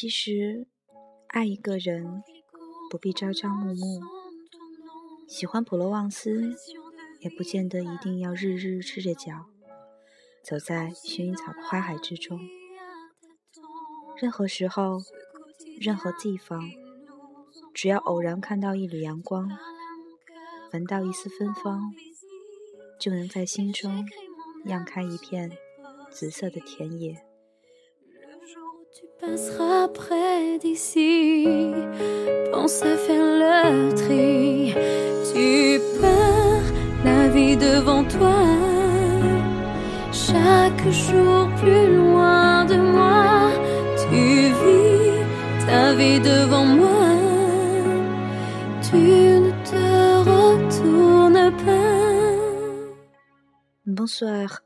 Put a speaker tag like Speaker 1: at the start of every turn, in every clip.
Speaker 1: 其实，爱一个人不必朝朝暮暮，喜欢普罗旺斯也不见得一定要日日赤着脚走在薰衣草的花海之中。任何时候，任何地方，只要偶然看到一缕阳光，闻到一丝芬芳，就能在心中漾开一片紫色的田野。
Speaker 2: passeras près d'ici, pense à faire le tri. Tu pars la vie devant toi, chaque jour plus loin de moi. Tu vis ta vie devant moi, tu ne te retournes pas.
Speaker 1: Bonsoir，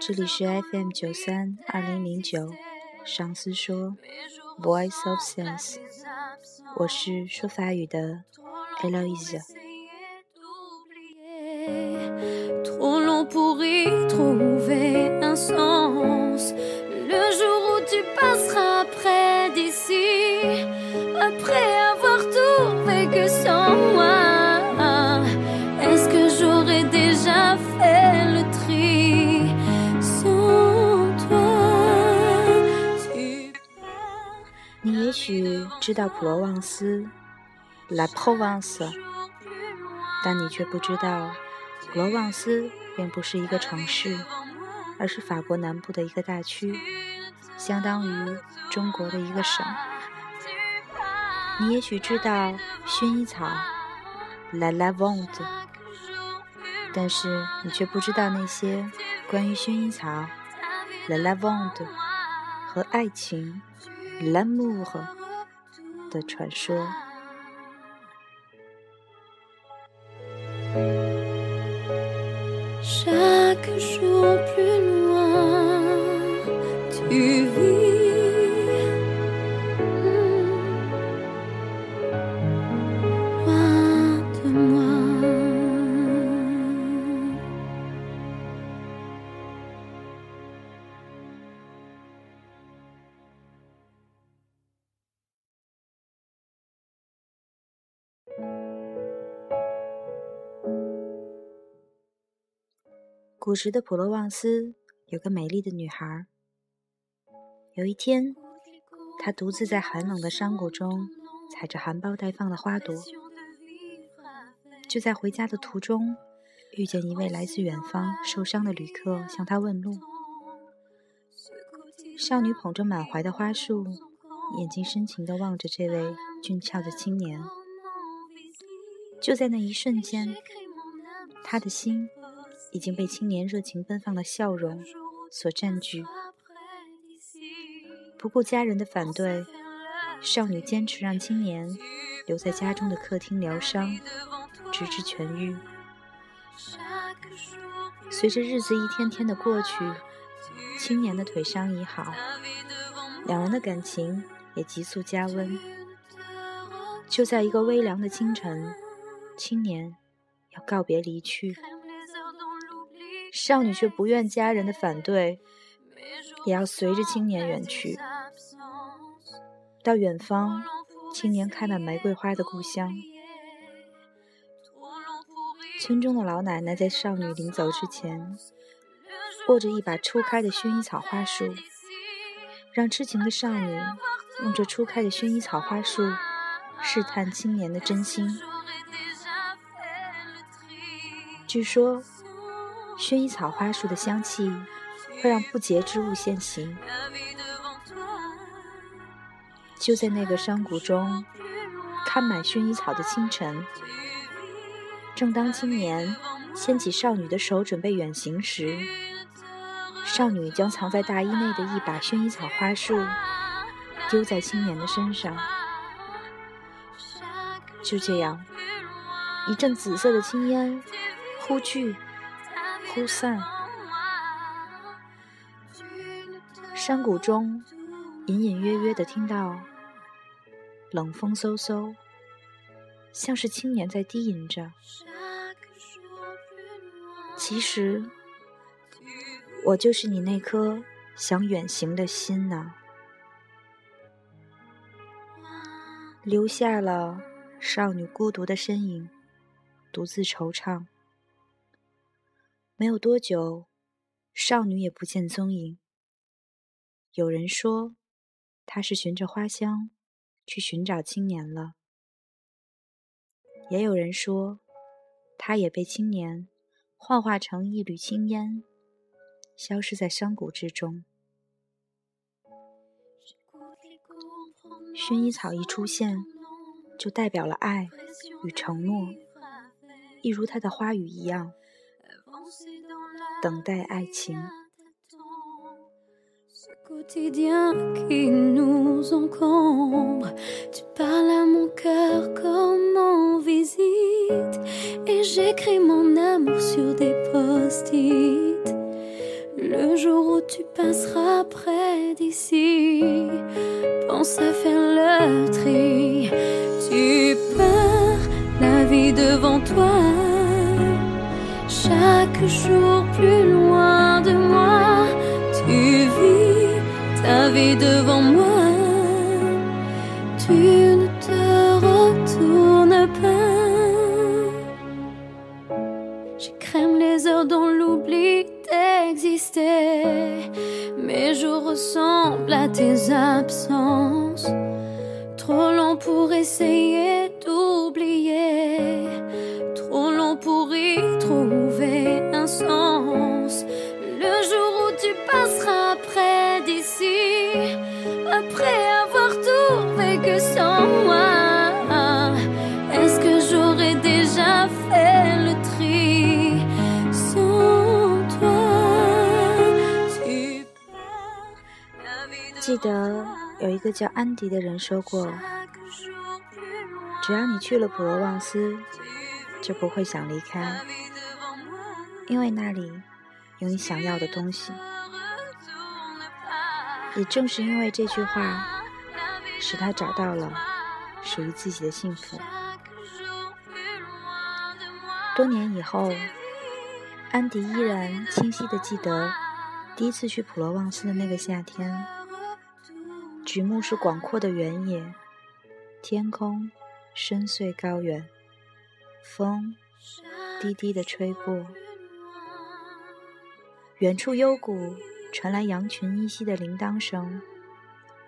Speaker 1: 这里是 FM 九三二零零九。 上司说：“Voice of Sense。”我是说法语的
Speaker 2: Eloise。Trop long pour y trouver un sens.
Speaker 1: 知道普罗旺斯 （La Provence），但你却不知道，普罗旺斯并不是一个城市，而是法国南部的一个大区，相当于中国的一个省。你也许知道薰衣草 （La Lavande），但是你却不知道那些关于薰衣草 （La Lavande） 和爱情。l'amour 的传说。古时的普罗旺斯有个美丽的女孩。有一天，她独自在寒冷的山谷中采着含苞待放的花朵。就在回家的途中，遇见一位来自远方受伤的旅客，向她问路。少女捧着满怀的花束，眼睛深情地望着这位俊俏的青年。就在那一瞬间，她的心已经被青年热情奔放的笑容所占据。不顾家人的反对，少女坚持让青年留在家中的客厅疗伤，直至痊愈。随着日子一天天的过去，青年的腿伤已好，两人的感情也急速加温。就在一个微凉的清晨，青年要告别离去，少女却不愿家人的反对，也要随着青年远去。到远方，青年开满玫瑰花的故乡。村中的老奶奶在少女临走之前，握着一把初开的薰衣草花束，让痴情的少女用这初开的薰衣草花束试探青年的真心。据说，薰衣草花束的香气会让不洁之物现形。就在那个山谷中，看满薰衣草的清晨，正当青年牵起少女的手准备远行时，少女将藏在大衣内的一把薰衣草花束丢在青年的身上。就这样，一阵紫色的青烟忽聚忽散，山谷中隐隐约约的听到。冷风嗖嗖，像是青年在低吟着。其实，我就是你那颗想远行的心呐。留下了少女孤独的身影，独自惆怅。没有多久，少女也不见踪影。有人说，她是循着花香去寻找青年了；也有人说，她也被青年幻化成一缕青烟，消失在山谷之中。薰衣草一出现，就代表了爱与承诺，一如它的花语一样。等待爱情。
Speaker 2: Ce quotidien qui nous encombre, tu parles à mon cœur comme en visite, et j'écris mon amour sur des post-it. Le jour où tu passeras près d'ici, pense à faire le tri. Tu pars la vie devant toi chaque jour plus loin de moi, tu vis ta vie devant moi. Tu ne te retournes pas. Je crème les heures dont l'oubli d'exister. Mes jours ressemblent à tes absences. Trop long pour essayer d'oublier.
Speaker 1: 一个叫安迪的人说过：“只要你去了普罗旺斯，就不会想离开，因为那里有你想要的东西。”也正是因为这句话，使他找到了属于自己的幸福。多年以后，安迪依然清晰地记得第一次去普罗旺斯的那个夏天。举目是广阔的原野，天空深邃高远，风低低的吹过，远处幽谷传来羊群依稀的铃铛声，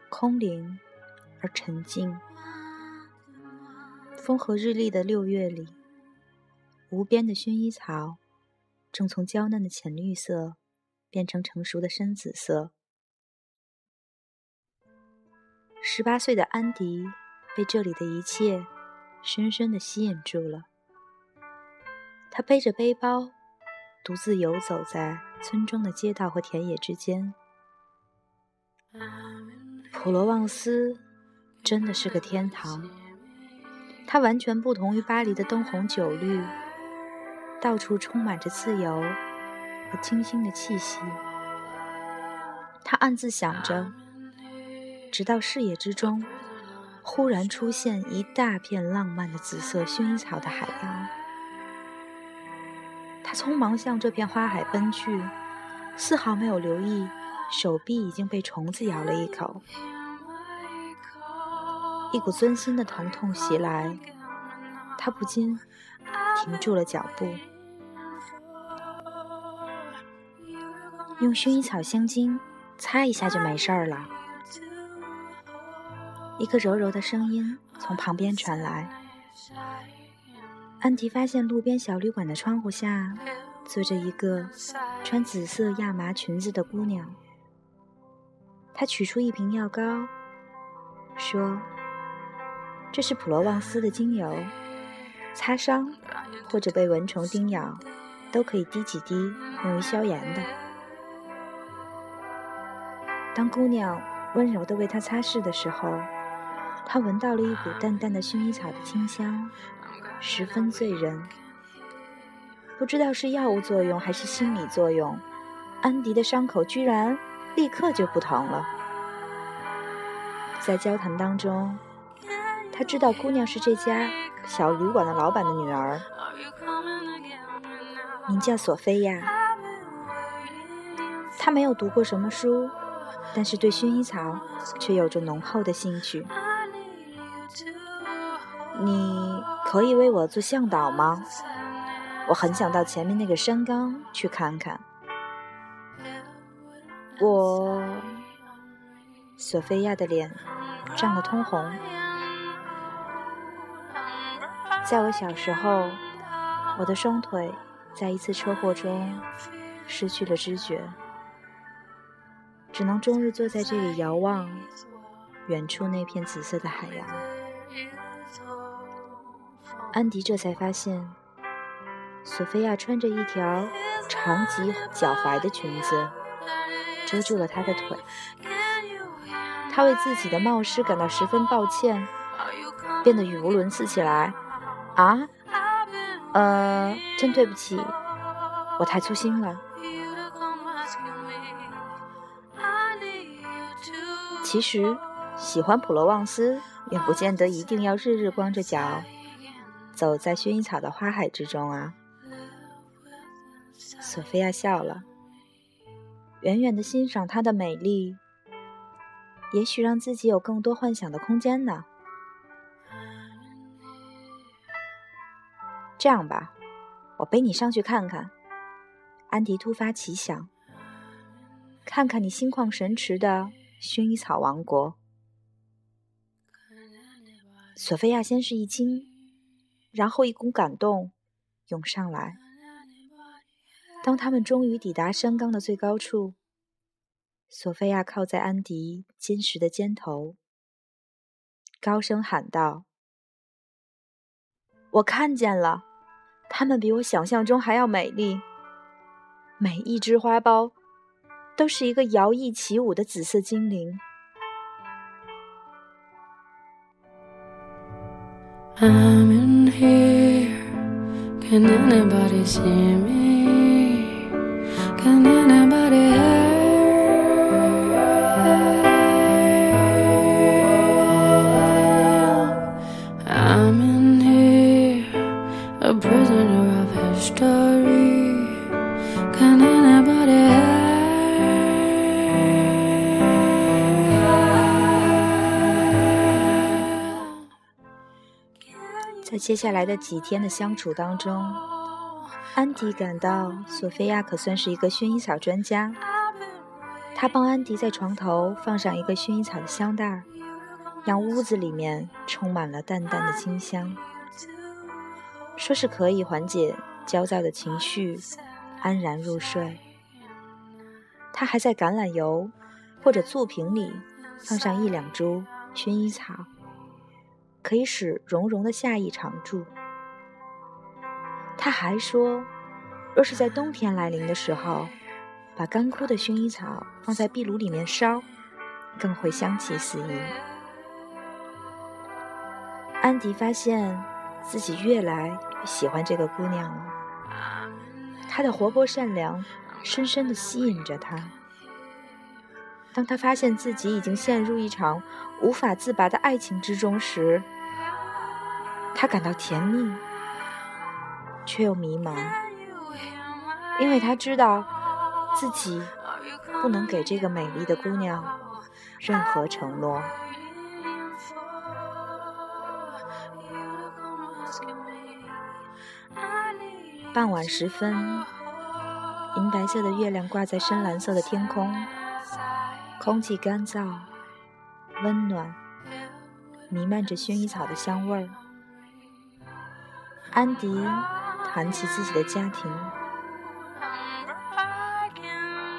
Speaker 1: 空灵而沉静。风和日丽的六月里，无边的薰衣草正从娇嫩的浅绿色变成成熟的深紫色。十八岁的安迪被这里的一切深深的吸引住了。他背着背包，独自游走在村庄的街道和田野之间。普罗旺斯真的是个天堂，它完全不同于巴黎的灯红酒绿，到处充满着自由和清新的气息。他暗自想着。直到视野之中，忽然出现一大片浪漫的紫色薰衣草的海洋。他匆忙向这片花海奔去，丝毫没有留意手臂已经被虫子咬了一口。一股钻心的疼痛袭来，他不禁停住了脚步，用薰衣草香精擦一下就没事了。一个柔柔的声音从旁边传来。安迪发现路边小旅馆的窗户下坐着一个穿紫色亚麻裙子的姑娘。她取出一瓶药膏，说：“这是普罗旺斯的精油，擦伤或者被蚊虫叮咬，都可以滴几滴用于消炎的。”当姑娘温柔地为她擦拭的时候，他闻到了一股淡淡的薰衣草的清香，十分醉人。不知道是药物作用还是心理作用，安迪的伤口居然立刻就不疼了。在交谈当中，他知道姑娘是这家小旅馆的老板的女儿，名叫索菲亚。她没有读过什么书，但是对薰衣草却有着浓厚的兴趣。你可以为我做向导吗？我很想到前面那个山岗去看看。我，索菲亚的脸涨得通红。在我小时候，我的双腿在一次车祸中失去了知觉，只能终日坐在这里遥望远处那片紫色的海洋。安迪这才发现，索菲亚穿着一条长及脚踝的裙子。遮住了她的腿，他为自己的冒失感到十分抱歉，变得语无伦次起来。啊，呃，真对不起，我太粗心了。其实，喜欢普罗旺斯也不见得一定要日日光着脚走在薰衣草的花海之中啊。索菲亚笑了。远远的欣赏她的美丽，也许让自己有更多幻想的空间呢。这样吧，我背你上去看看。安迪突发奇想，看看你心旷神驰的薰衣草王国。索菲亚先是一惊，然后一股感动涌上来。当他们终于抵达山岗的最高处，索菲亚靠在安迪坚实的肩头，高声喊道：“我看见了，它们比我想象中还要美丽。每一只花苞都是一个摇曳起舞的紫色精灵。” I'm in here. Can anybody see me? Can anybody? 接下来的几天的相处当中。安迪感到索菲亚可算是一个薰衣草专家。他帮安迪在床头放上一个薰衣草的香袋，让屋子里面充满了淡淡的清香，说是可以缓解焦躁的情绪，安然入睡。他还在橄榄油或者醋瓶里放上一两株薰衣草，可以使绒绒的夏意常驻。他还说，若是在冬天来临的时候，把干枯的薰衣草放在壁炉里面烧，更会香气四溢。安迪发现自己越来越喜欢这个姑娘了，她的活泼善良深深的吸引着他。当他发现自己已经陷入一场无法自拔的爱情之中时，他感到甜蜜。却又迷茫，因为他知道自己不能给这个美丽的姑娘任何承诺。傍晚时分，银白色的月亮挂在深蓝色的天空，空气干燥、温暖，弥漫着薰衣草的香味儿。安迪。谈起自己的家庭，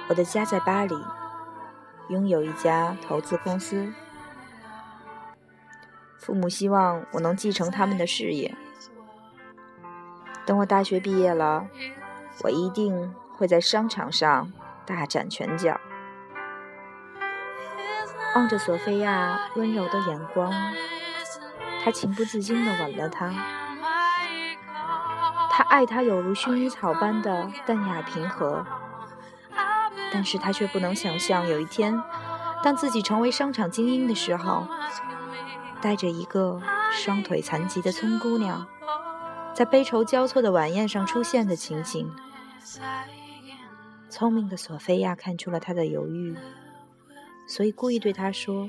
Speaker 1: 我的家在巴黎，拥有一家投资公司。父母希望我能继承他们的事业。等我大学毕业了，我一定会在商场上大展拳脚。望着索菲亚温柔的眼光，他情不自禁地吻了她。他爱她有如薰衣草般的淡雅平和，但是他却不能想象有一天，当自己成为商场精英的时候，带着一个双腿残疾的村姑娘，在悲愁交错的晚宴上出现的情景。聪明的索菲亚看出了他的犹豫，所以故意对他说：“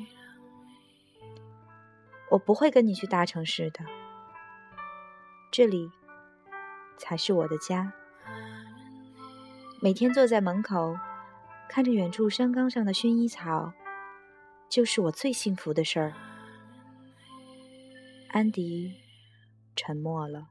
Speaker 1: 我不会跟你去大城市的，这里才是我的家。每天坐在门口，看着远处山岗上的薰衣草，就是我最幸福的事儿。安迪沉默了。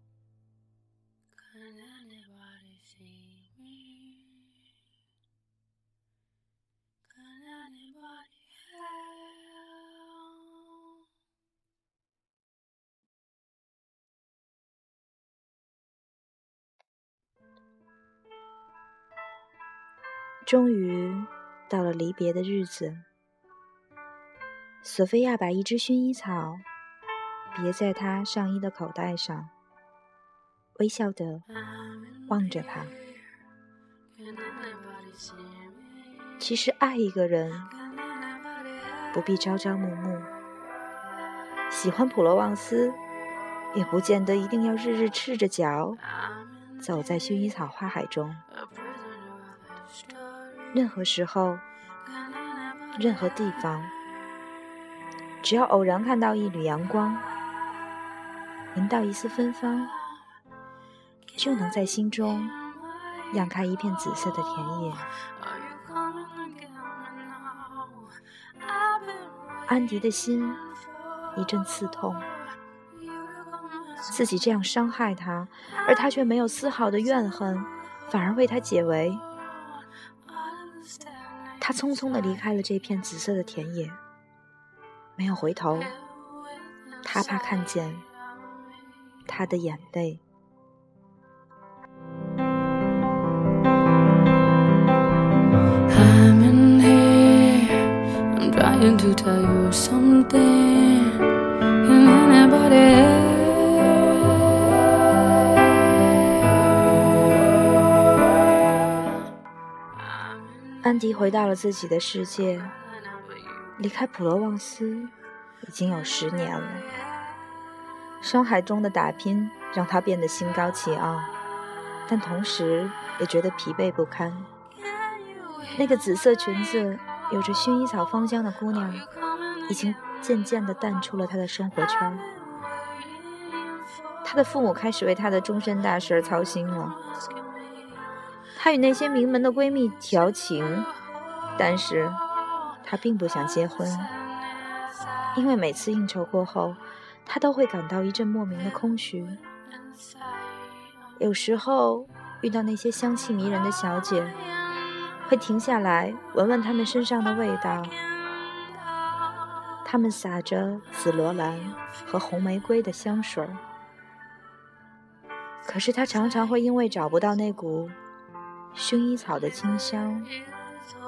Speaker 1: 终于到了离别的日子，索菲亚把一支薰衣草别在她上衣的口袋上，微笑的望着他。其实爱一个人不必朝朝暮暮，喜欢普罗旺斯也不见得一定要日日赤着脚走在薰衣草花海中。任何时候，任何地方，只要偶然看到一缕阳光，闻到一丝芬芳，就能在心中漾开一片紫色的田野。安迪的心一阵刺痛，自己这样伤害他，而他却没有丝毫的怨恨，反而为他解围。他匆匆地离开了这片紫色的田野，没有回头。他怕看见他的眼泪。安迪回到了自己的世界，离开普罗旺斯已经有十年了。商海中的打拼让他变得心高气傲，但同时也觉得疲惫不堪。那个紫色裙子、有着薰衣草芳香的姑娘，已经渐渐地淡出了他的生活圈。他的父母开始为他的终身大事而操心了。她与那些名门的闺蜜调情，但是她并不想结婚，因为每次应酬过后，她都会感到一阵莫名的空虚。有时候遇到那些香气迷人的小姐，会停下来闻闻她们身上的味道，她们洒着紫罗兰和红玫瑰的香水可是她常常会因为找不到那股。薰衣草的清香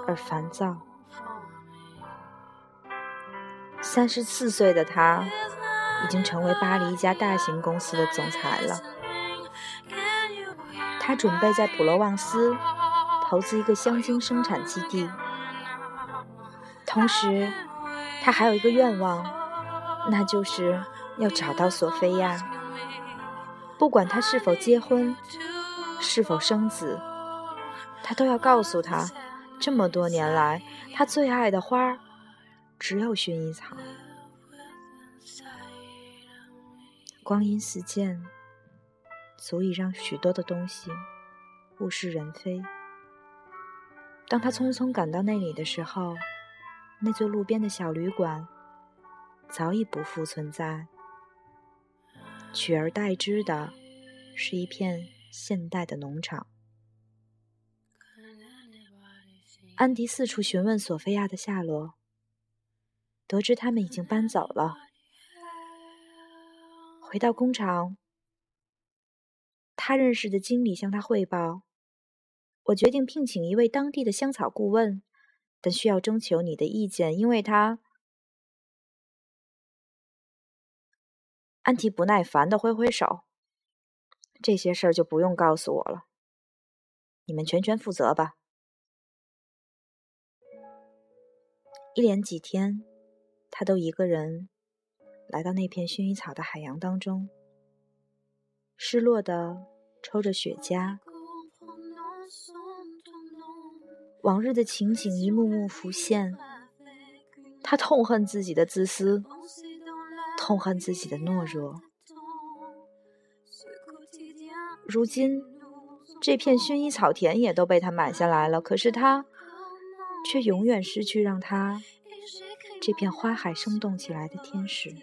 Speaker 1: 而烦躁。三十四岁的他，已经成为巴黎一家大型公司的总裁了。他准备在普罗旺斯投资一个香精生产基地。同时，他还有一个愿望，那就是要找到索菲亚。不管他是否结婚，是否生子。他都要告诉他，这么多年来，他最爱的花只有薰衣草。光阴似箭，足以让许多的东西物是人非。当他匆匆赶到那里的时候，那座路边的小旅馆早已不复存在，取而代之的是一片现代的农场。安迪四处询问索菲亚的下落，得知他们已经搬走了。回到工厂，他认识的经理向他汇报：“我决定聘请一位当地的香草顾问，但需要征求你的意见，因为他……”安迪不耐烦的挥挥手：“这些事儿就不用告诉我了，你们全权负责吧。”一连几天，他都一个人来到那片薰衣草的海洋当中，失落的抽着雪茄。往日的情景一幕幕浮现，他痛恨自己的自私，痛恨自己的懦弱。如今，这片薰衣草田也都被他买下来了，可是他却永远失去让他这片花海生动起来的天使。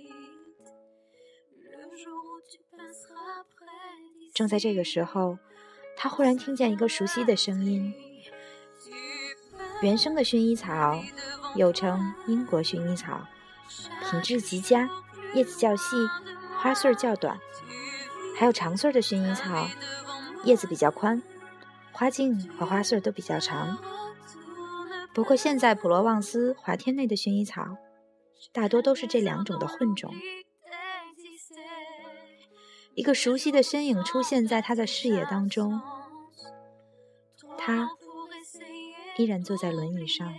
Speaker 1: 正在这个时候，他忽然听见一个熟悉的声音。原生的薰衣草，又称英国薰衣草，品质极佳，叶子较细，花穗较短。还有长穗的薰衣草，叶子比较宽，花茎和花穗都比较长。不过现在普罗旺斯华天内的薰衣草，大多都是这两种的混种。一个熟悉的身影出现在他的视野当中，他依然坐在轮椅上，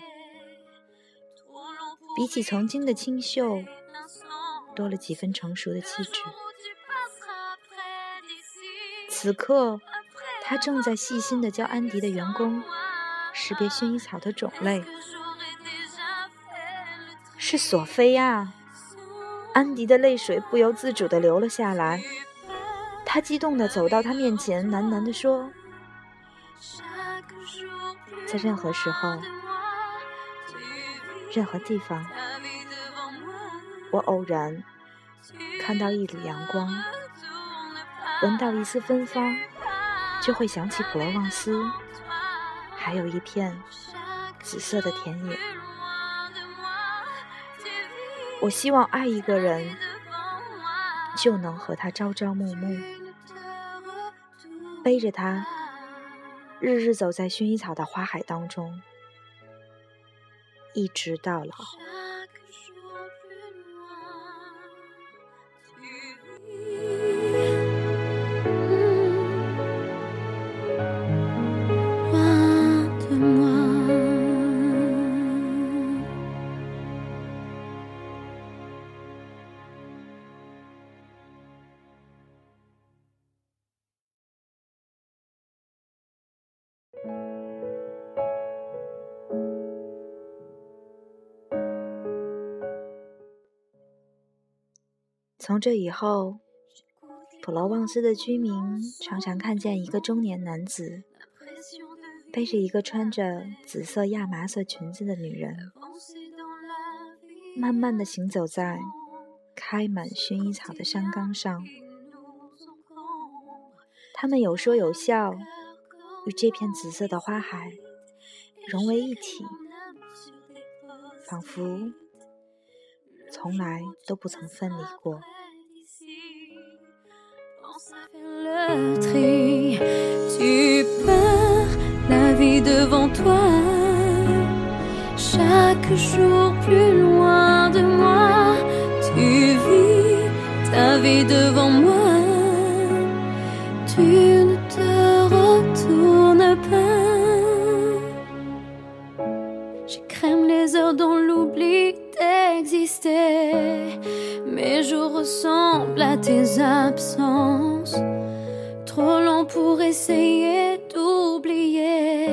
Speaker 1: 比起曾经的清秀，多了几分成熟的气质。此刻，他正在细心的教安迪的员工识别薰衣草的种类。是索菲亚，安迪的泪水不由自主的流了下来。他激动的走到他面前，喃喃的说：“在任何时候，任何地方，我偶然看到一缕阳光。”闻到一丝芬芳，就会想起普罗旺斯，还有一片紫色的田野。我希望爱一个人，就能和他朝朝暮暮，背着他，日日走在薰衣草的花海当中，一直到老。从这以后，普罗旺斯的居民常常看见一个中年男子背着一个穿着紫色亚麻色裙子的女人，慢慢的行走在开满薰衣草的山岗上。他们有说有笑，与这片紫色的花海融为一体，仿佛从来都不曾分离过。
Speaker 2: D'exister. Mes jours ressemblent à tes absences Trop long pour essayer d'oublier,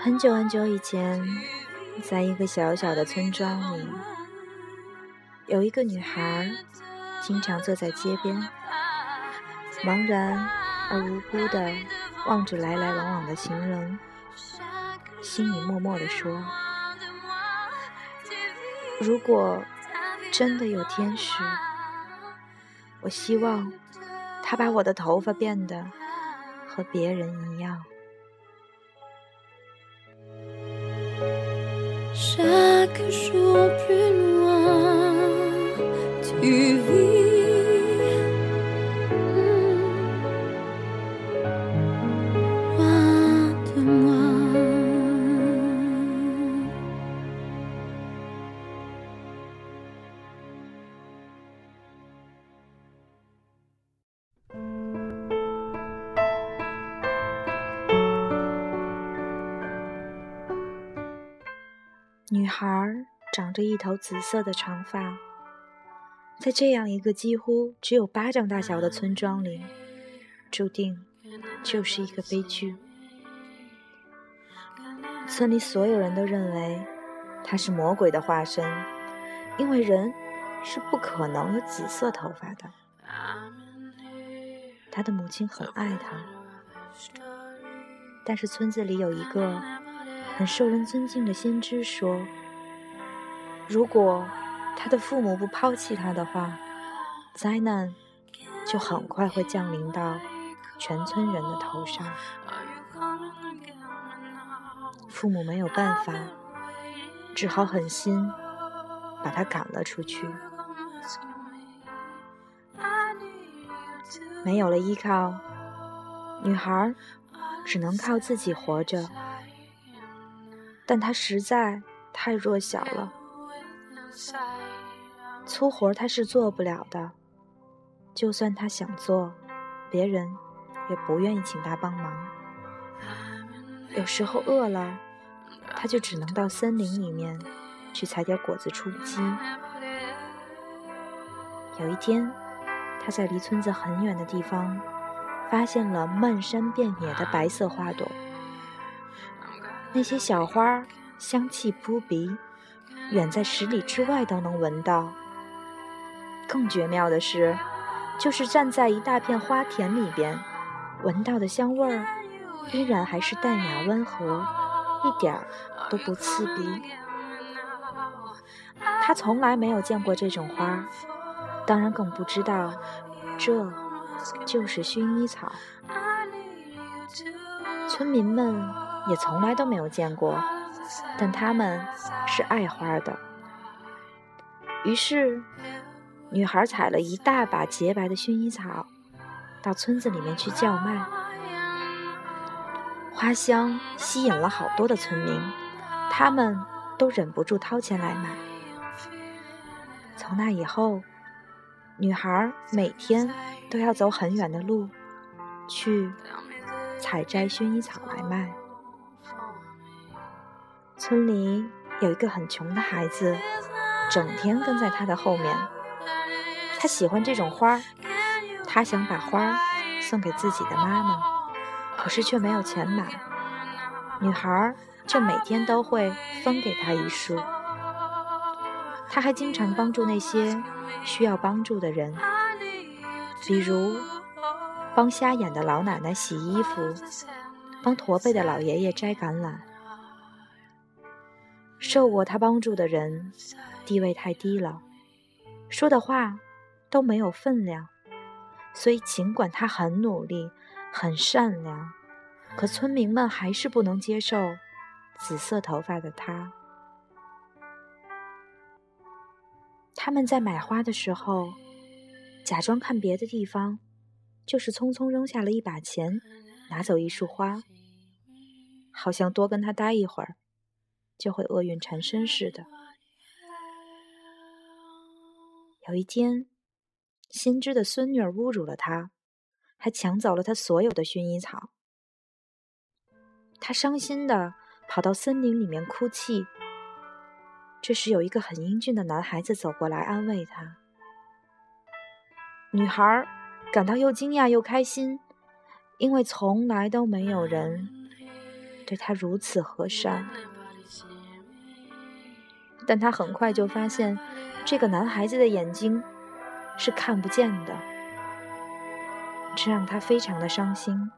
Speaker 1: 很久很久以前，在一个小小的村庄里，有一个女孩，经常坐在街边，茫然而无辜地望着来来往往的行人，心里默默地说：“如果真的有天使，我希望他把我的头发变得和别人一样。”
Speaker 2: Chaque jour plus loin, tu vis.
Speaker 1: 一头紫色的长发，在这样一个几乎只有巴掌大小的村庄里，注定就是一个悲剧。村里所有人都认为他是魔鬼的化身，因为人是不可能有紫色头发的。他的母亲很爱他，但是村子里有一个。很受人尊敬的先知说：“如果他的父母不抛弃他的话，灾难就很快会降临到全村人的头上。父母没有办法，只好狠心把他赶了出去。没有了依靠，女孩只能靠自己活着。”但他实在太弱小了，粗活他是做不了的。就算他想做，别人也不愿意请他帮忙。有时候饿了，他就只能到森林里面去采点果子充饥。有一天，他在离村子很远的地方，发现了漫山遍野的白色花朵。那些小花香气扑鼻，远在十里之外都能闻到。更绝妙的是，就是站在一大片花田里边，闻到的香味儿依然还是淡雅温和，一点儿都不刺鼻。他从来没有见过这种花，当然更不知道这就是薰衣草。村民们。也从来都没有见过，但他们是爱花的。于是，女孩采了一大把洁白的薰衣草，到村子里面去叫卖。花香吸引了好多的村民，他们都忍不住掏钱来买。从那以后，女孩每天都要走很远的路，去采摘薰衣草来卖。村里有一个很穷的孩子，整天跟在他的后面。他喜欢这种花，他想把花送给自己的妈妈，可是却没有钱买。女孩就每天都会分给他一束。他还经常帮助那些需要帮助的人，比如帮瞎眼的老奶奶洗衣服，帮驼背的老爷爷摘橄榄。受过他帮助的人，地位太低了，说的话都没有分量，所以尽管他很努力、很善良，可村民们还是不能接受紫色头发的他。他们在买花的时候，假装看别的地方，就是匆匆扔下了一把钱，拿走一束花，好像多跟他待一会儿。就会厄运缠身似的。有一天，先知的孙女儿侮辱了他，还抢走了他所有的薰衣草。他伤心的跑到森林里面哭泣。这时，有一个很英俊的男孩子走过来安慰他。女孩感到又惊讶又开心，因为从来都没有人对她如此和善。但他很快就发现，这个男孩子的眼睛是看不见的，这让他非常的伤心。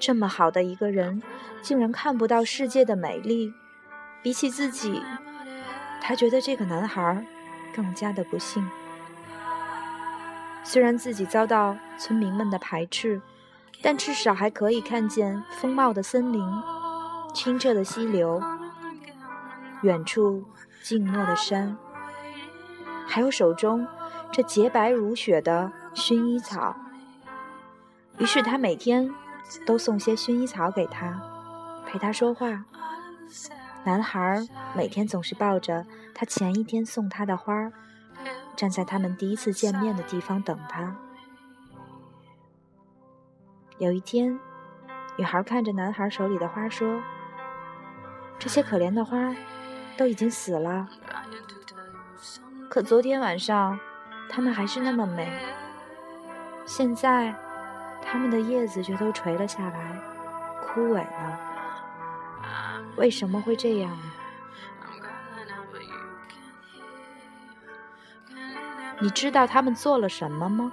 Speaker 1: 这么好的一个人，竟然看不到世界的美丽。比起自己，他觉得这个男孩更加的不幸。虽然自己遭到村民们的排斥，但至少还可以看见风貌的森林、清澈的溪流。远处静默的山，还有手中这洁白如雪的薰衣草。于是他每天都送些薰衣草给他，陪他说话。男孩每天总是抱着他前一天送他的花，站在他们第一次见面的地方等他。有一天，女孩看着男孩手里的花说。这些可怜的花都已经死了，可昨天晚上它们还是那么美。现在，它们的叶子却都垂了下来，枯萎了。为什么会这样呢？你知道他们做了什么吗？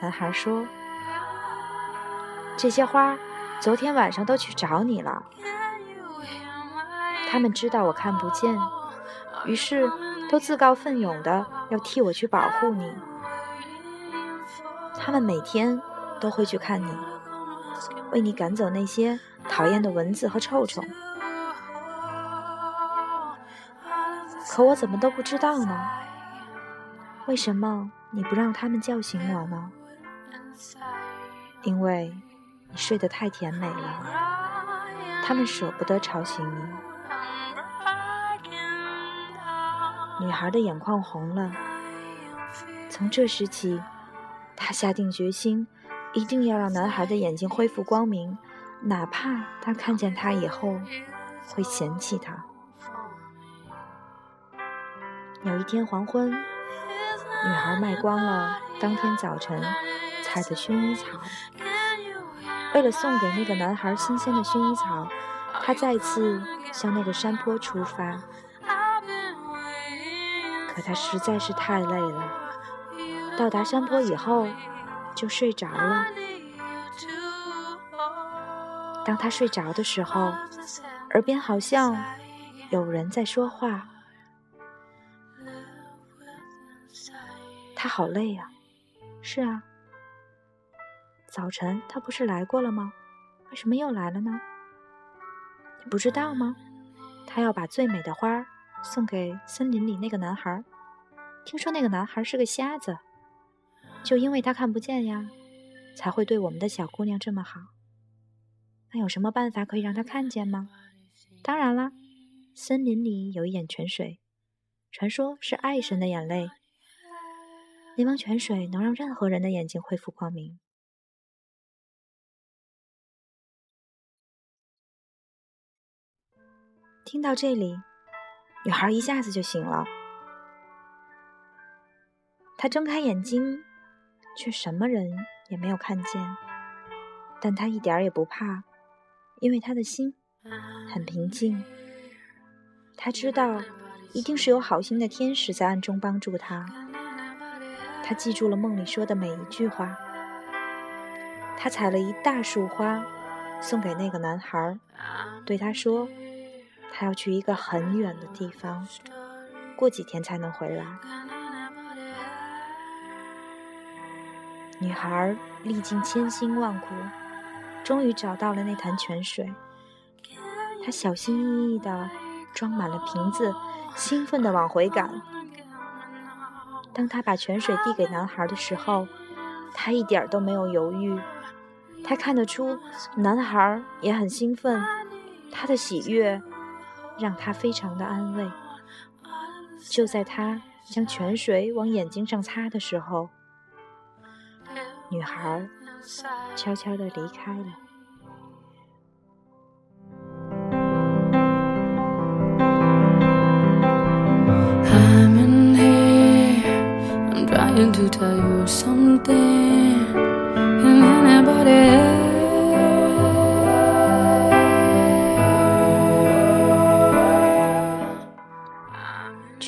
Speaker 1: 男孩说：“这些花昨天晚上都去找你了。他们知道我看不见，于是都自告奋勇的要替我去保护你。他们每天都会去看你，为你赶走那些讨厌的蚊子和臭虫。可我怎么都不知道呢？为什么你不让他们叫醒我呢？”因为你睡得太甜美了，他们舍不得吵醒你。女孩的眼眶红了。从这时起，她下定决心，一定要让男孩的眼睛恢复光明，哪怕他看见她以后会嫌弃她。有一天黄昏，女孩卖光了当天早晨。采的薰衣草，为了送给那个男孩新鲜的薰衣草，他再次向那个山坡出发。可他实在是太累了，到达山坡以后就睡着了。当他睡着的时候，耳边好像有人在说话。他好累啊，是啊。早晨他不是来过了吗？为什么又来了呢？你不知道吗？他要把最美的花送给森林里那个男孩。听说那个男孩是个瞎子，就因为他看不见呀，才会对我们的小姑娘这么好。那有什么办法可以让他看见吗？当然啦，森林里有一眼泉水，传说是爱神的眼泪。那汪泉水能让任何人的眼睛恢复光明。听到这里，女孩一下子就醒了。她睁开眼睛，却什么人也没有看见。但她一点也不怕，因为她的心很平静。她知道，一定是有好心的天使在暗中帮助她。她记住了梦里说的每一句话。她采了一大束花，送给那个男孩，对他说。他要去一个很远的地方，过几天才能回来。女孩历尽千辛万苦，终于找到了那潭泉水。她小心翼翼地装满了瓶子，兴奋地往回赶。当她把泉水递给男孩的时候，她一点都没有犹豫。她看得出男孩也很兴奋，他的喜悦。让他非常的安慰。就在他将泉水往眼睛上擦的时候，女孩悄悄的离开了。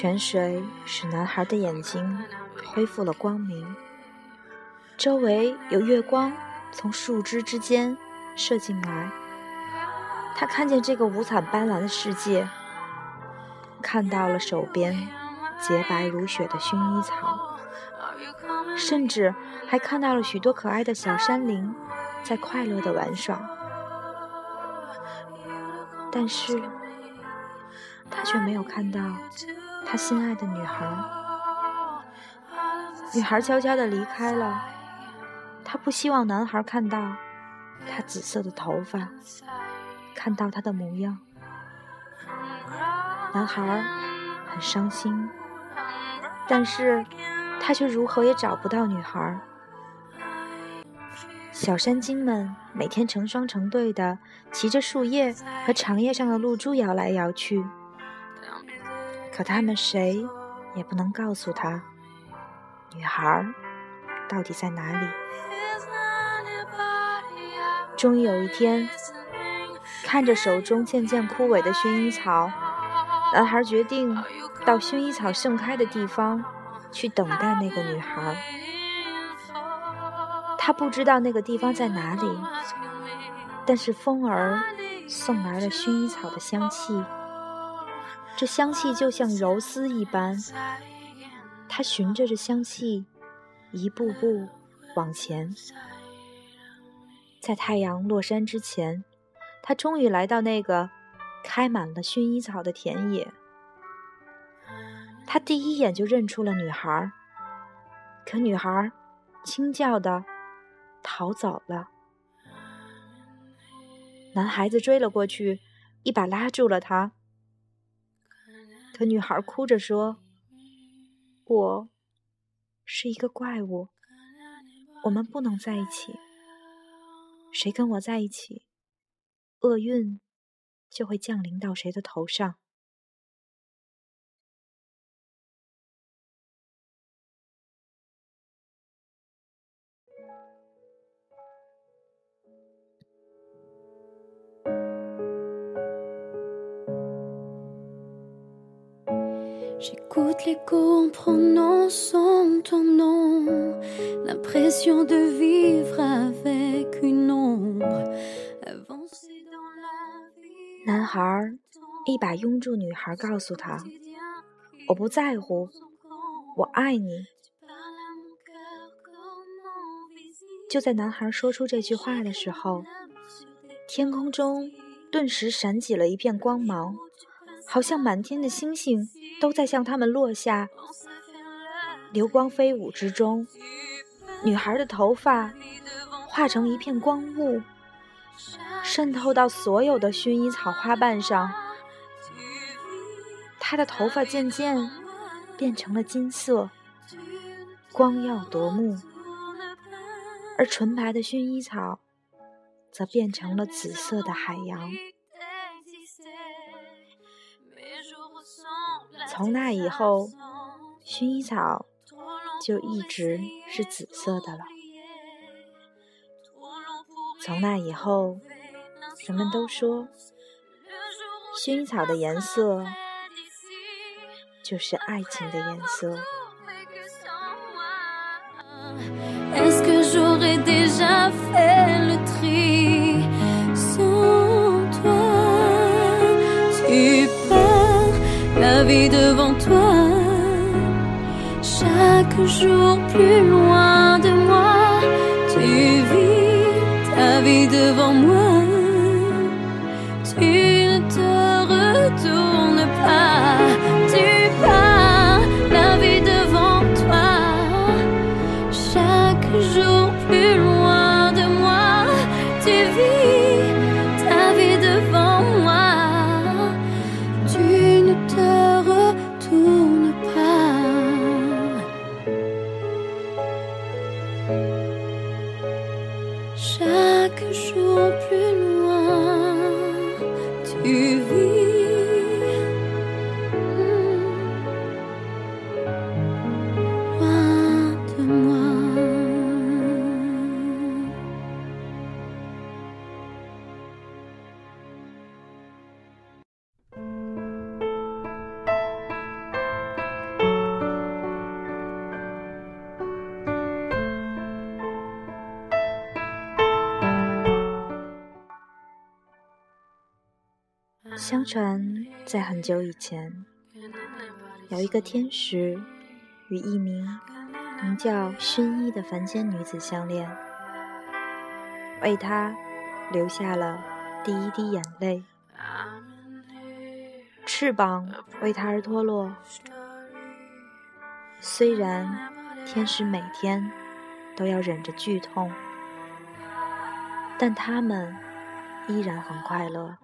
Speaker 1: 泉水使男孩的眼睛恢复了光明。周围有月光从树枝之间射进来，他看见这个五彩斑斓的世界，看到了手边洁白如雪的薰衣草，甚至还看到了许多可爱的小山林在快乐的玩耍。但是，他却没有看到。他心爱的女孩，女孩悄悄地离开了。他不希望男孩看到她紫色的头发，看到她的模样。男孩很伤心，但是他却如何也找不到女孩。小山精们每天成双成对的骑着树叶和长叶上的露珠摇来摇去，可他们谁也不能告诉他，女孩到底在哪里。终于有一天，看着手中渐渐枯萎的薰衣草，男孩决定到薰衣草盛开的地方去等待那个女孩。他不知道那个地方在哪里，但是风儿送来了薰衣草的香气，这香气就像柔丝一般。他循着这香气，一步步往前。在太阳落山之前，他终于来到那个开满了薰衣草的田野。他第一眼就认出了女孩，可女孩轻叫的。逃走了，男孩子追了过去，一把拉住了她。可女孩哭着说：“我是一个怪物，我们不能在一起。谁跟我在一起，厄运就会降临到谁的头上。”
Speaker 2: J'écoute l'écho en prononçant ton nom, l'impression de vivre avec une ombre. Avancer dans la vie.
Speaker 1: 男孩一把拥住女孩，告诉她：“我不在乎，我爱你。”就在男孩说出这句话的时候，天空中顿时闪起了一片光芒。好像满天的星星都在向他们落下，流光飞舞之中，女孩的头发化成一片光雾，渗透到所有的薰衣草花瓣上。她的头发渐渐变成了金色，光耀夺目，而纯白的薰衣草则变成了紫色的海洋。从那以后，薰衣草就一直是紫色的了。从那以后，人们都说，薰衣草的颜色就是爱情的颜色。
Speaker 2: Devant toi. Chaque jour plus loin de moi, tu vis ta vie devant moi.
Speaker 1: 相传，在很久以前，有一个天使与一名名叫薰衣的凡间女子相恋，为她流下了第一滴眼泪，翅膀为她而脱落。虽然天使每天都要忍着剧痛，但他们依然很快乐。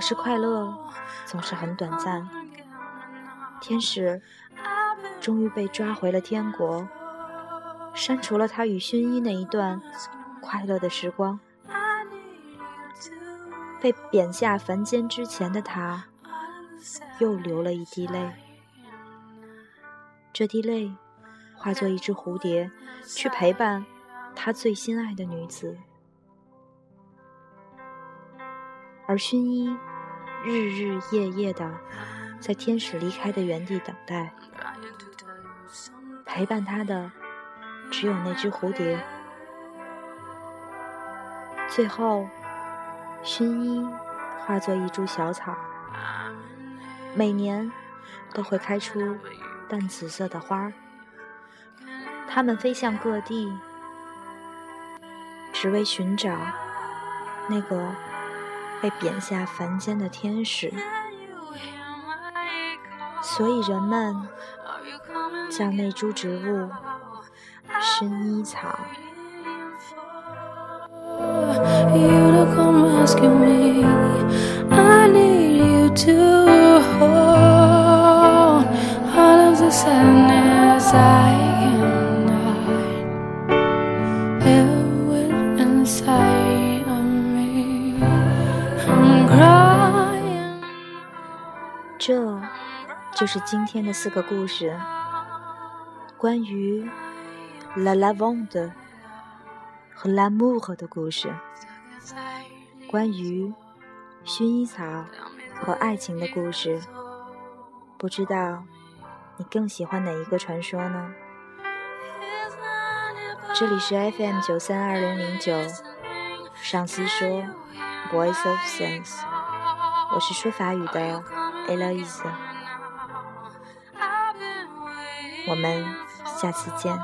Speaker 1: 可是快乐总是很短暂。天使终于被抓回了天国，删除了他与薰衣那一段快乐的时光。被贬下凡间之前的他，又流了一滴泪。这滴泪化作一只蝴蝶，去陪伴他最心爱的女子。而薰衣日日夜夜的在天使离开的原地等待，陪伴他的只有那只蝴蝶。最后。薰衣化作一株小草，每年都会开出淡紫色的花儿。它们飞向各地，只为寻找那个被贬下凡间的天使。所以人们叫那株植物薰衣草。是今天的四个故事，关于 La Lavande 和 L'amour 的故事。关于薰衣草和爱情的故事，不知道你更喜欢哪一个传说呢？这里是 FM 九三二零零九，上司说，Voice of Sense，我是说法语的 Eloise，我们下次见。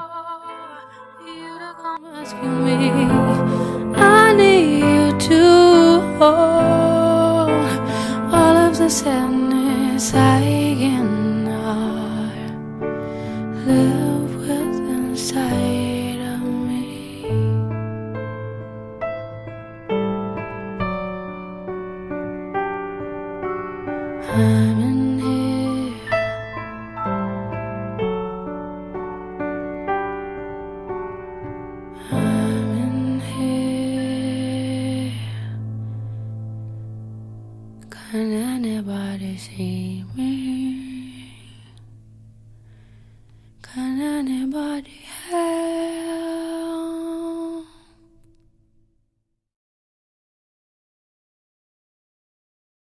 Speaker 1: all, all of the sadness